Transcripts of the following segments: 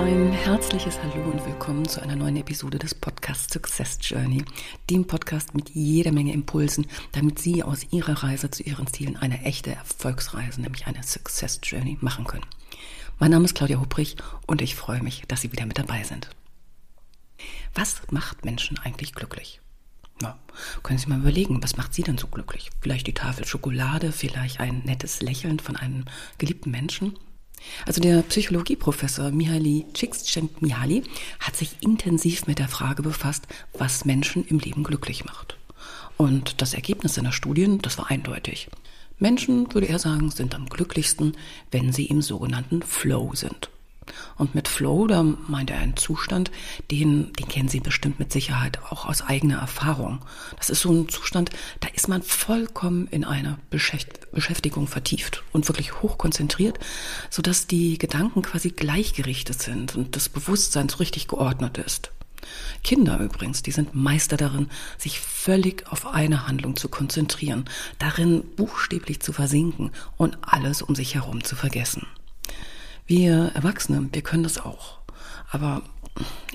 Ein herzliches Hallo und willkommen zu einer neuen Episode des Podcasts Success Journey, dem Podcast mit jeder Menge Impulsen, damit Sie aus Ihrer Reise zu Ihren Zielen eine echte Erfolgsreise, nämlich eine Success Journey, machen können. Mein Name ist Claudia Hubrich und ich freue mich, dass Sie wieder mit dabei sind. Was macht Menschen eigentlich glücklich? Ja, können Sie mal überlegen, was macht Sie denn so glücklich? Vielleicht die Tafel Schokolade, vielleicht ein nettes Lächeln von einem geliebten Menschen? Also der Psychologieprofessor Mihaly Csikszentmihalyi hat sich intensiv mit der Frage befasst, was Menschen im Leben glücklich macht. Und das Ergebnis seiner Studien, das war eindeutig. Menschen, würde er sagen, sind am glücklichsten, wenn sie im sogenannten Flow sind. Und mit Flow, da meint er einen Zustand, den, den kennen Sie bestimmt mit Sicherheit auch aus eigener Erfahrung. Das ist so ein Zustand, da ist man vollkommen in eine Beschäftigung vertieft und wirklich hochkonzentriert, sodass die Gedanken quasi gleichgerichtet sind und das Bewusstsein so richtig geordnet ist. Kinder übrigens, die sind Meister darin, sich völlig auf eine Handlung zu konzentrieren, darin buchstäblich zu versinken und alles um sich herum zu vergessen. Wir Erwachsene, wir können das auch. Aber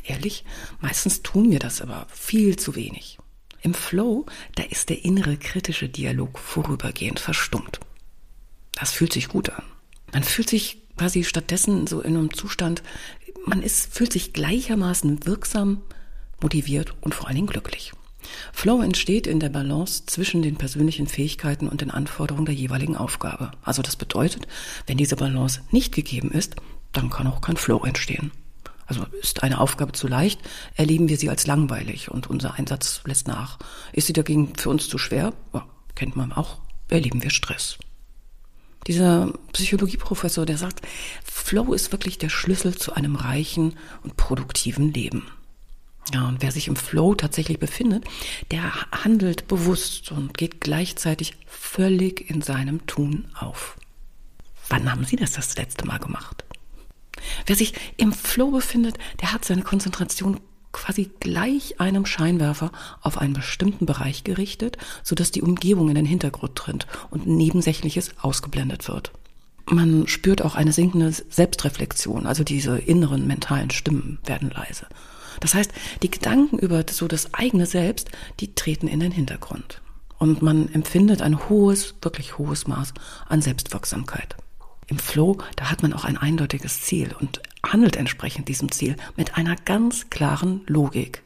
ehrlich, meistens tun wir das aber viel zu wenig. Im Flow, da ist der innere kritische Dialog vorübergehend verstummt. Das fühlt sich gut an. Man fühlt sich quasi stattdessen so in einem Zustand, man ist, fühlt sich gleichermaßen wirksam, motiviert und vor allen Dingen glücklich. Flow entsteht in der Balance zwischen den persönlichen Fähigkeiten und den Anforderungen der jeweiligen Aufgabe. Also das bedeutet, wenn diese Balance nicht gegeben ist, dann kann auch kein Flow entstehen. Also ist eine Aufgabe zu leicht, erleben wir sie als langweilig und unser Einsatz lässt nach. Ist sie dagegen für uns zu schwer, ja, kennt man auch, erleben wir Stress. Dieser Psychologieprofessor, der sagt, Flow ist wirklich der Schlüssel zu einem reichen und produktiven Leben. Ja, und wer sich im Flow tatsächlich befindet, der handelt bewusst und geht gleichzeitig völlig in seinem Tun auf. Wann haben Sie das das letzte Mal gemacht? Wer sich im Flow befindet, der hat seine Konzentration quasi gleich einem Scheinwerfer auf einen bestimmten Bereich gerichtet, sodass die Umgebung in den Hintergrund tritt und Nebensächliches ausgeblendet wird. Man spürt auch eine sinkende Selbstreflexion, also diese inneren mentalen Stimmen werden leise. Das heißt, die Gedanken über so das eigene Selbst, die treten in den Hintergrund. Und man empfindet ein hohes, wirklich hohes Maß an Selbstwirksamkeit. Im Flow, da hat man auch ein eindeutiges Ziel und handelt entsprechend diesem Ziel mit einer ganz klaren Logik.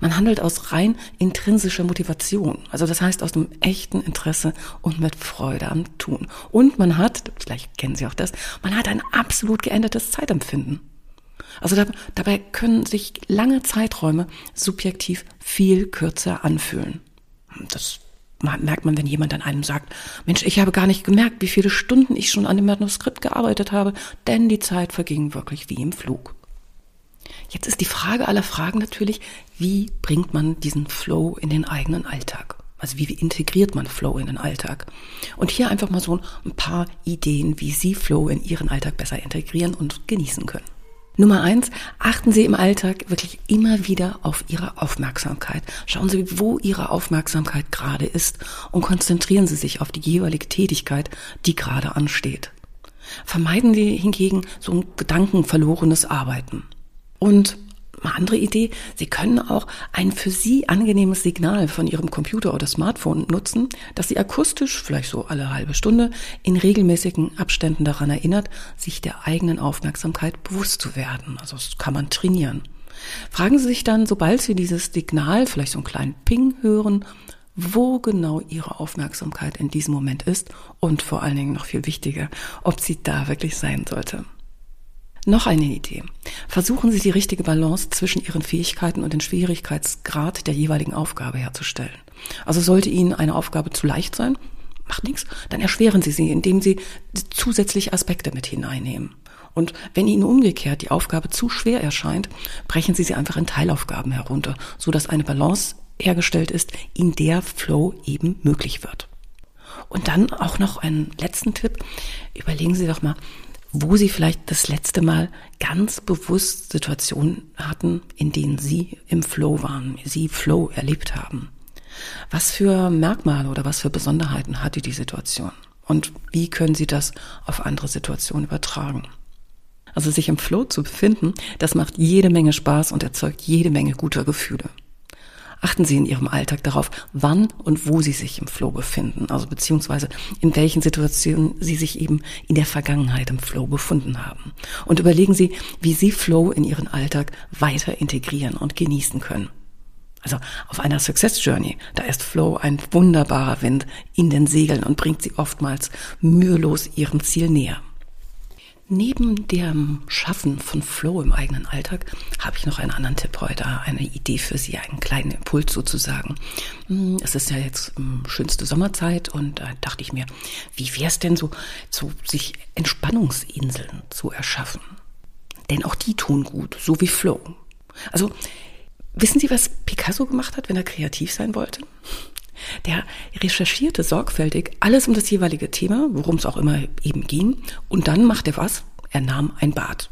Man handelt aus rein intrinsischer Motivation, also das heißt aus dem echten Interesse und mit Freude am Tun. Und man hat, vielleicht kennen Sie auch das, man hat ein absolut geändertes Zeitempfinden. Also da, dabei können sich lange Zeiträume subjektiv viel kürzer anfühlen. Das merkt man, wenn jemand an einem sagt, Mensch, ich habe gar nicht gemerkt, wie viele Stunden ich schon an dem Manuskript gearbeitet habe, denn die Zeit verging wirklich wie im Flug. Jetzt ist die Frage aller Fragen natürlich, wie bringt man diesen Flow in den eigenen Alltag? Also wie integriert man Flow in den Alltag? Und hier einfach mal so ein paar Ideen, wie Sie Flow in Ihren Alltag besser integrieren und genießen können. Nummer eins, achten Sie im Alltag wirklich immer wieder auf Ihre Aufmerksamkeit. Schauen Sie, wo Ihre Aufmerksamkeit gerade ist und konzentrieren Sie sich auf die jeweilige Tätigkeit, die gerade ansteht. Vermeiden Sie hingegen so ein gedankenverlorenes Arbeiten. Und eine andere Idee, Sie können auch ein für Sie angenehmes Signal von Ihrem Computer oder Smartphone nutzen, das Sie akustisch, vielleicht so alle halbe Stunde, in regelmäßigen Abständen daran erinnert, sich der eigenen Aufmerksamkeit bewusst zu werden. Also das kann man trainieren. Fragen Sie sich dann, sobald Sie dieses Signal, vielleicht so einen kleinen Ping hören, wo genau Ihre Aufmerksamkeit in diesem Moment ist und vor allen Dingen noch viel wichtiger, ob sie da wirklich sein sollte. Noch eine Idee. Versuchen Sie die richtige Balance zwischen Ihren Fähigkeiten und den Schwierigkeitsgrad der jeweiligen Aufgabe herzustellen. Also sollte Ihnen eine Aufgabe zu leicht sein, macht nichts, dann erschweren Sie sie, indem Sie zusätzliche Aspekte mit hineinnehmen. Und wenn Ihnen umgekehrt die Aufgabe zu schwer erscheint, brechen Sie sie einfach in Teilaufgaben herunter, so dass eine Balance hergestellt ist, in der Flow eben möglich wird. Und dann auch noch einen letzten Tipp. Überlegen Sie doch mal, wo Sie vielleicht das letzte Mal ganz bewusst Situationen hatten, in denen Sie im Flow waren, Sie Flow erlebt haben. Was für Merkmale oder was für Besonderheiten hatte die Situation? Und wie können Sie das auf andere Situationen übertragen? Also sich im Flow zu befinden, das macht jede Menge Spaß und erzeugt jede Menge guter Gefühle. Achten Sie in Ihrem Alltag darauf, wann und wo Sie sich im Flow befinden, also beziehungsweise in welchen Situationen Sie sich eben in der Vergangenheit im Flow befunden haben. Und überlegen Sie, wie Sie Flow in Ihren Alltag weiter integrieren und genießen können. Also auf einer Success Journey, da ist Flow ein wunderbarer Wind in den Segeln und bringt Sie oftmals mühelos Ihrem Ziel näher. Neben dem Schaffen von Flow im eigenen Alltag habe ich noch einen anderen Tipp heute, eine Idee für Sie, einen kleinen Impuls sozusagen. Hm, es ist ja jetzt hm, schönste Sommerzeit und da dachte ich mir, wie wäre es denn so, so sich Entspannungsinseln zu erschaffen? Denn auch die tun gut, so wie Flow. Also wissen Sie, was Picasso gemacht hat, wenn er kreativ sein wollte? Der recherchierte sorgfältig alles um das jeweilige Thema, worum es auch immer eben ging, und dann machte er was? Er nahm ein Bad.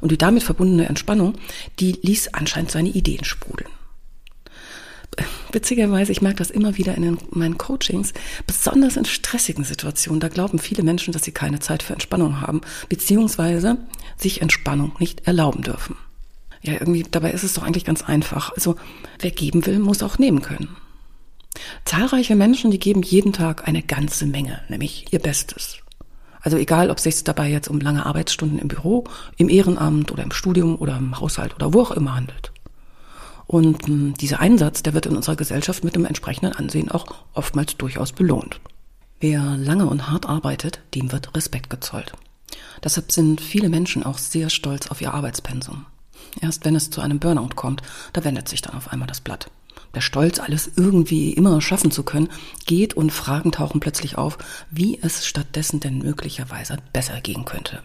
Und die damit verbundene Entspannung, die ließ anscheinend seine Ideen sprudeln. Witzigerweise, ich merke das immer wieder in meinen Coachings, besonders in stressigen Situationen, da glauben viele Menschen, dass sie keine Zeit für Entspannung haben, beziehungsweise sich Entspannung nicht erlauben dürfen. Ja, irgendwie, dabei ist es doch eigentlich ganz einfach. Also, wer geben will, muss auch nehmen können. Zahlreiche Menschen, die geben jeden Tag eine ganze Menge, nämlich ihr Bestes. Also egal, ob es sich dabei jetzt um lange Arbeitsstunden im Büro, im Ehrenamt oder im Studium oder im Haushalt oder wo auch immer handelt. Und hm, dieser Einsatz, der wird in unserer Gesellschaft mit dem entsprechenden Ansehen auch oftmals durchaus belohnt. Wer lange und hart arbeitet, dem wird Respekt gezollt. Deshalb sind viele Menschen auch sehr stolz auf ihr Arbeitspensum. Erst wenn es zu einem Burnout kommt, da wendet sich dann auf einmal das Blatt der Stolz, alles irgendwie immer schaffen zu können, geht und Fragen tauchen plötzlich auf, wie es stattdessen denn möglicherweise besser gehen könnte.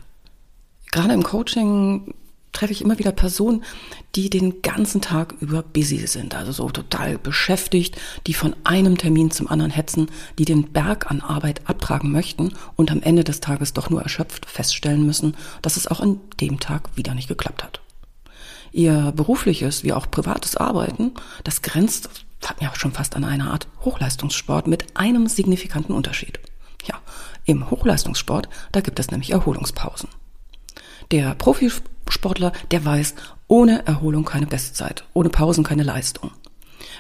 Gerade im Coaching treffe ich immer wieder Personen, die den ganzen Tag über busy sind, also so total beschäftigt, die von einem Termin zum anderen hetzen, die den Berg an Arbeit abtragen möchten und am Ende des Tages doch nur erschöpft feststellen müssen, dass es auch an dem Tag wieder nicht geklappt hat ihr berufliches wie auch privates Arbeiten, das grenzt ja schon fast an eine Art Hochleistungssport mit einem signifikanten Unterschied. Ja, im Hochleistungssport, da gibt es nämlich Erholungspausen. Der Profisportler, der weiß, ohne Erholung keine Bestzeit, ohne Pausen keine Leistung.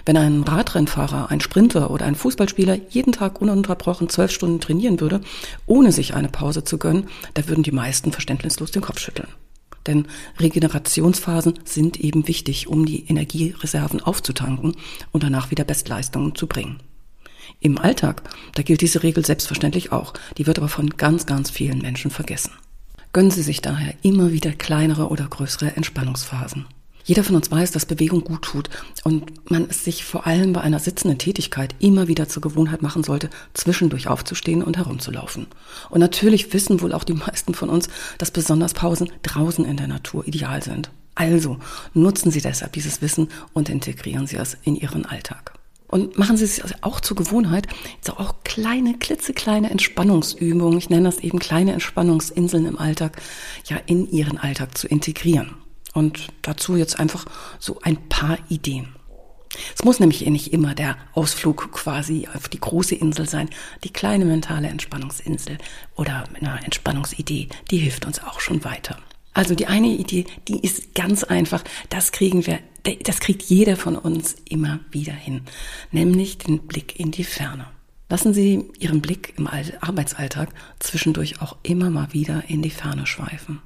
Wenn ein Radrennfahrer, ein Sprinter oder ein Fußballspieler jeden Tag ununterbrochen zwölf Stunden trainieren würde, ohne sich eine Pause zu gönnen, da würden die meisten verständnislos den Kopf schütteln. Denn Regenerationsphasen sind eben wichtig, um die Energiereserven aufzutanken und danach wieder Bestleistungen zu bringen. Im Alltag, da gilt diese Regel selbstverständlich auch, die wird aber von ganz, ganz vielen Menschen vergessen. Gönnen Sie sich daher immer wieder kleinere oder größere Entspannungsphasen. Jeder von uns weiß, dass Bewegung gut tut und man es sich vor allem bei einer sitzenden Tätigkeit immer wieder zur Gewohnheit machen sollte, zwischendurch aufzustehen und herumzulaufen. Und natürlich wissen wohl auch die meisten von uns, dass besonders Pausen draußen in der Natur ideal sind. Also nutzen Sie deshalb dieses Wissen und integrieren Sie es in Ihren Alltag. Und machen Sie es auch zur Gewohnheit, so auch kleine, klitzekleine Entspannungsübungen, ich nenne das eben kleine Entspannungsinseln im Alltag, ja, in Ihren Alltag zu integrieren. Und dazu jetzt einfach so ein paar Ideen. Es muss nämlich eh nicht immer der Ausflug quasi auf die große Insel sein. Die kleine mentale Entspannungsinsel oder eine Entspannungsidee, die hilft uns auch schon weiter. Also die eine Idee, die ist ganz einfach. Das kriegen wir, das kriegt jeder von uns immer wieder hin. Nämlich den Blick in die Ferne. Lassen Sie Ihren Blick im Arbeitsalltag zwischendurch auch immer mal wieder in die Ferne schweifen.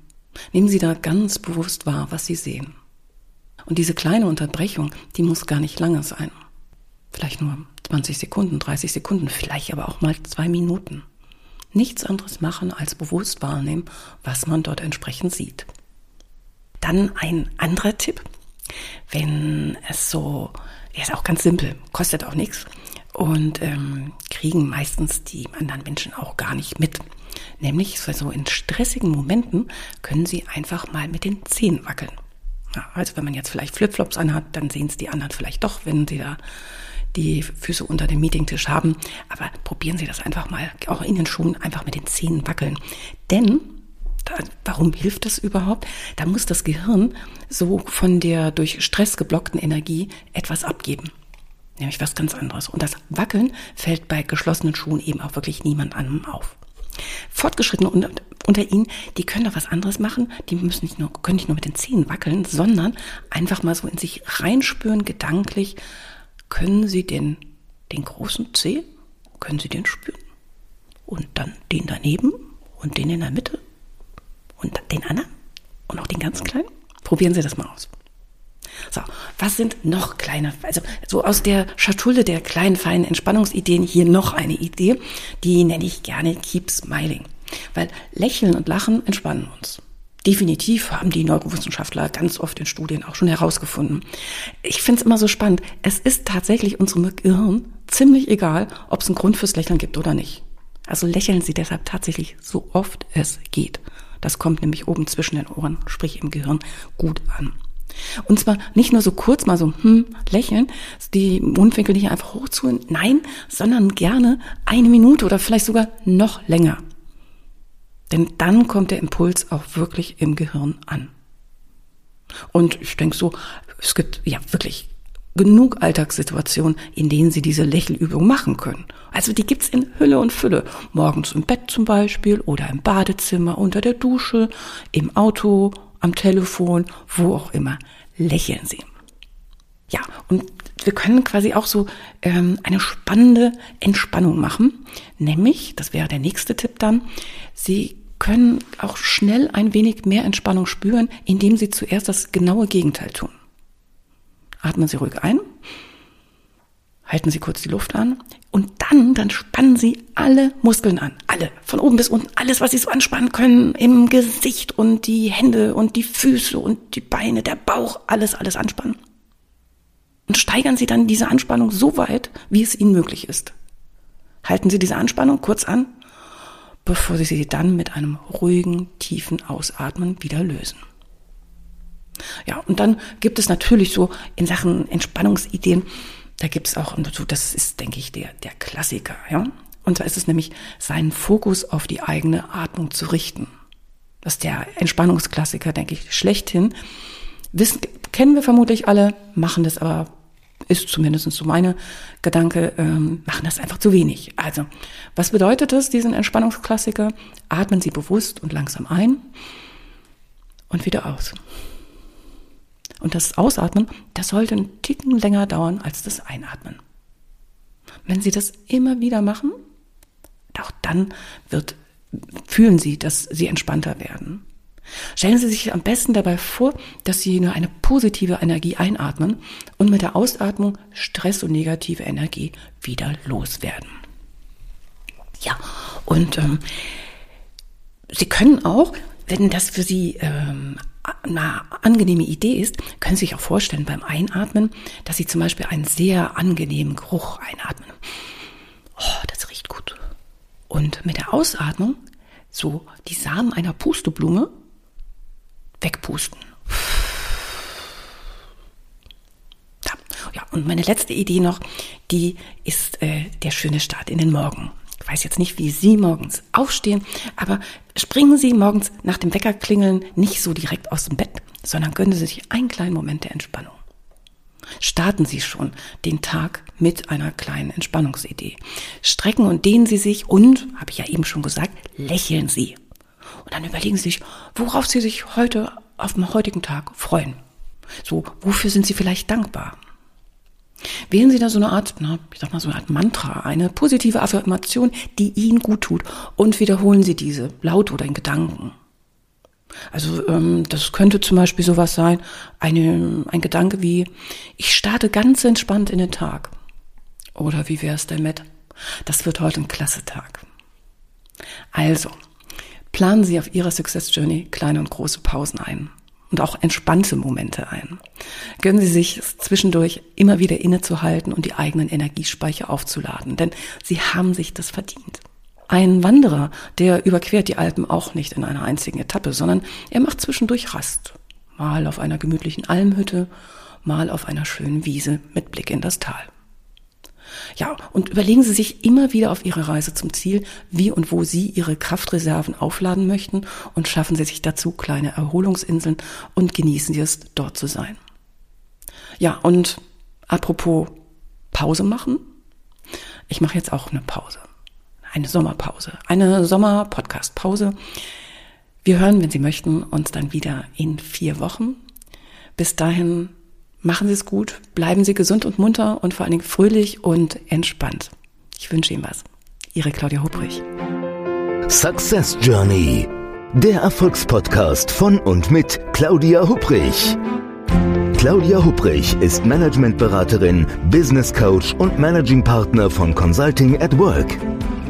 Nehmen Sie da ganz bewusst wahr, was Sie sehen. Und diese kleine Unterbrechung, die muss gar nicht lange sein. Vielleicht nur 20 Sekunden, 30 Sekunden, vielleicht aber auch mal zwei Minuten. Nichts anderes machen als bewusst wahrnehmen, was man dort entsprechend sieht. Dann ein anderer Tipp. Wenn es so, der ist auch ganz simpel, kostet auch nichts und ähm, kriegen meistens die anderen Menschen auch gar nicht mit. Nämlich so in stressigen Momenten können Sie einfach mal mit den Zehen wackeln. Ja, also wenn man jetzt vielleicht Flipflops anhat, dann sehen es die anderen vielleicht doch, wenn sie da die Füße unter dem Meetingtisch haben. Aber probieren Sie das einfach mal, auch in den Schuhen, einfach mit den Zehen wackeln. Denn warum hilft das überhaupt? Da muss das Gehirn so von der durch Stress geblockten Energie etwas abgeben. Nämlich was ganz anderes. Und das Wackeln fällt bei geschlossenen Schuhen eben auch wirklich niemand anderem auf. Fortgeschrittene unter, unter ihnen, die können doch was anderes machen. Die müssen nicht nur, können nicht nur mit den Zähnen wackeln, sondern einfach mal so in sich reinspüren, gedanklich. Können Sie den, den großen Zeh, können Sie den spüren? Und dann den daneben und den in der Mitte und den anderen und auch den ganz kleinen. Probieren Sie das mal aus. So, was sind noch kleine, also so aus der Schatulle der kleinen, feinen Entspannungsideen hier noch eine Idee, die nenne ich gerne Keep Smiling. Weil Lächeln und Lachen entspannen uns. Definitiv haben die Neurowissenschaftler ganz oft in Studien auch schon herausgefunden. Ich finde es immer so spannend. Es ist tatsächlich unserem Gehirn ziemlich egal, ob es einen Grund fürs Lächeln gibt oder nicht. Also lächeln Sie deshalb tatsächlich so oft es geht. Das kommt nämlich oben zwischen den Ohren, sprich im Gehirn, gut an. Und zwar nicht nur so kurz mal so hm, lächeln, die Mundwinkel nicht einfach hochzuholen, nein, sondern gerne eine Minute oder vielleicht sogar noch länger. Denn dann kommt der Impuls auch wirklich im Gehirn an. Und ich denke so, es gibt ja wirklich genug Alltagssituationen, in denen Sie diese Lächelübung machen können. Also die gibt's in Hülle und Fülle. Morgens im Bett zum Beispiel oder im Badezimmer, unter der Dusche, im Auto, am Telefon, wo auch immer. Lächeln Sie. Ja, und wir können quasi auch so ähm, eine spannende Entspannung machen. Nämlich, das wäre der nächste Tipp dann, Sie können auch schnell ein wenig mehr Entspannung spüren, indem Sie zuerst das genaue Gegenteil tun. Atmen Sie ruhig ein, halten Sie kurz die Luft an und dann, dann spannen Sie alle Muskeln an. Alle. Von oben bis unten. Alles, was Sie so anspannen können. Im Gesicht und die Hände und die Füße und die Beine, der Bauch. Alles, alles anspannen. Und steigern Sie dann diese Anspannung so weit, wie es Ihnen möglich ist. Halten Sie diese Anspannung kurz an, bevor Sie sie dann mit einem ruhigen, tiefen Ausatmen wieder lösen. Ja, und dann gibt es natürlich so in Sachen Entspannungsideen, da gibt es auch, und das ist, denke ich, der, der Klassiker, ja. Und zwar ist es nämlich, seinen Fokus auf die eigene Atmung zu richten. Das ist der Entspannungsklassiker, denke ich, schlechthin. Wissen, kennen wir vermutlich alle, machen das aber, ist zumindest so meine Gedanke, ähm, machen das einfach zu wenig. Also, was bedeutet das, diesen Entspannungsklassiker? Atmen Sie bewusst und langsam ein und wieder aus. Und das Ausatmen, das sollte einen Ticken länger dauern als das Einatmen. Wenn Sie das immer wieder machen, auch dann wird, fühlen Sie, dass Sie entspannter werden. Stellen Sie sich am besten dabei vor, dass Sie nur eine positive Energie einatmen und mit der Ausatmung Stress und negative Energie wieder loswerden. Ja, und ähm, Sie können auch, wenn das für Sie ähm, eine angenehme Idee ist, können Sie sich auch vorstellen beim Einatmen, dass Sie zum Beispiel einen sehr angenehmen Geruch einatmen. Oh, das riecht gut. Und mit der Ausatmung so die Samen einer Pusteblume wegpusten. Ja, und meine letzte Idee noch, die ist äh, der schöne Start in den Morgen. Ich weiß jetzt nicht, wie Sie morgens aufstehen, aber springen Sie morgens nach dem Weckerklingeln nicht so direkt aus dem Bett, sondern gönnen Sie sich einen kleinen Moment der Entspannung. Starten Sie schon den Tag mit einer kleinen Entspannungsidee. Strecken und dehnen Sie sich und, habe ich ja eben schon gesagt, lächeln Sie. Und dann überlegen Sie sich, worauf Sie sich heute auf dem heutigen Tag freuen. So, wofür sind Sie vielleicht dankbar? Wählen Sie da so eine Art, na, ich sag mal so eine Art Mantra, eine positive Affirmation, die Ihnen gut tut und wiederholen Sie diese laut oder in Gedanken. Also ähm, das könnte zum Beispiel sowas sein, eine, ein Gedanke wie, ich starte ganz entspannt in den Tag. Oder wie wäre es denn mit, das wird heute ein klasse Tag. Also, planen Sie auf Ihrer Success Journey kleine und große Pausen ein und auch entspannte Momente ein. Gönnen Sie sich zwischendurch immer wieder innezuhalten und die eigenen Energiespeicher aufzuladen, denn Sie haben sich das verdient. Ein Wanderer, der überquert die Alpen auch nicht in einer einzigen Etappe, sondern er macht zwischendurch Rast. mal auf einer gemütlichen Almhütte, mal auf einer schönen Wiese mit Blick in das Tal. Ja, und überlegen Sie sich immer wieder auf Ihrer Reise zum Ziel, wie und wo Sie Ihre Kraftreserven aufladen möchten und schaffen Sie sich dazu kleine Erholungsinseln und genießen Sie es, dort zu sein. Ja, und apropos Pause machen. Ich mache jetzt auch eine Pause. Eine Sommerpause. Eine Sommer-Podcast-Pause. Wir hören, wenn Sie möchten, uns dann wieder in vier Wochen. Bis dahin machen Sie es gut, bleiben Sie gesund und munter und vor allen Dingen fröhlich und entspannt. Ich wünsche Ihnen was. Ihre Claudia Hubrich. Success Journey. Der Erfolgspodcast von und mit Claudia Hubrich. Claudia Hubrich ist Managementberaterin, Business Coach und Managing Partner von Consulting at Work.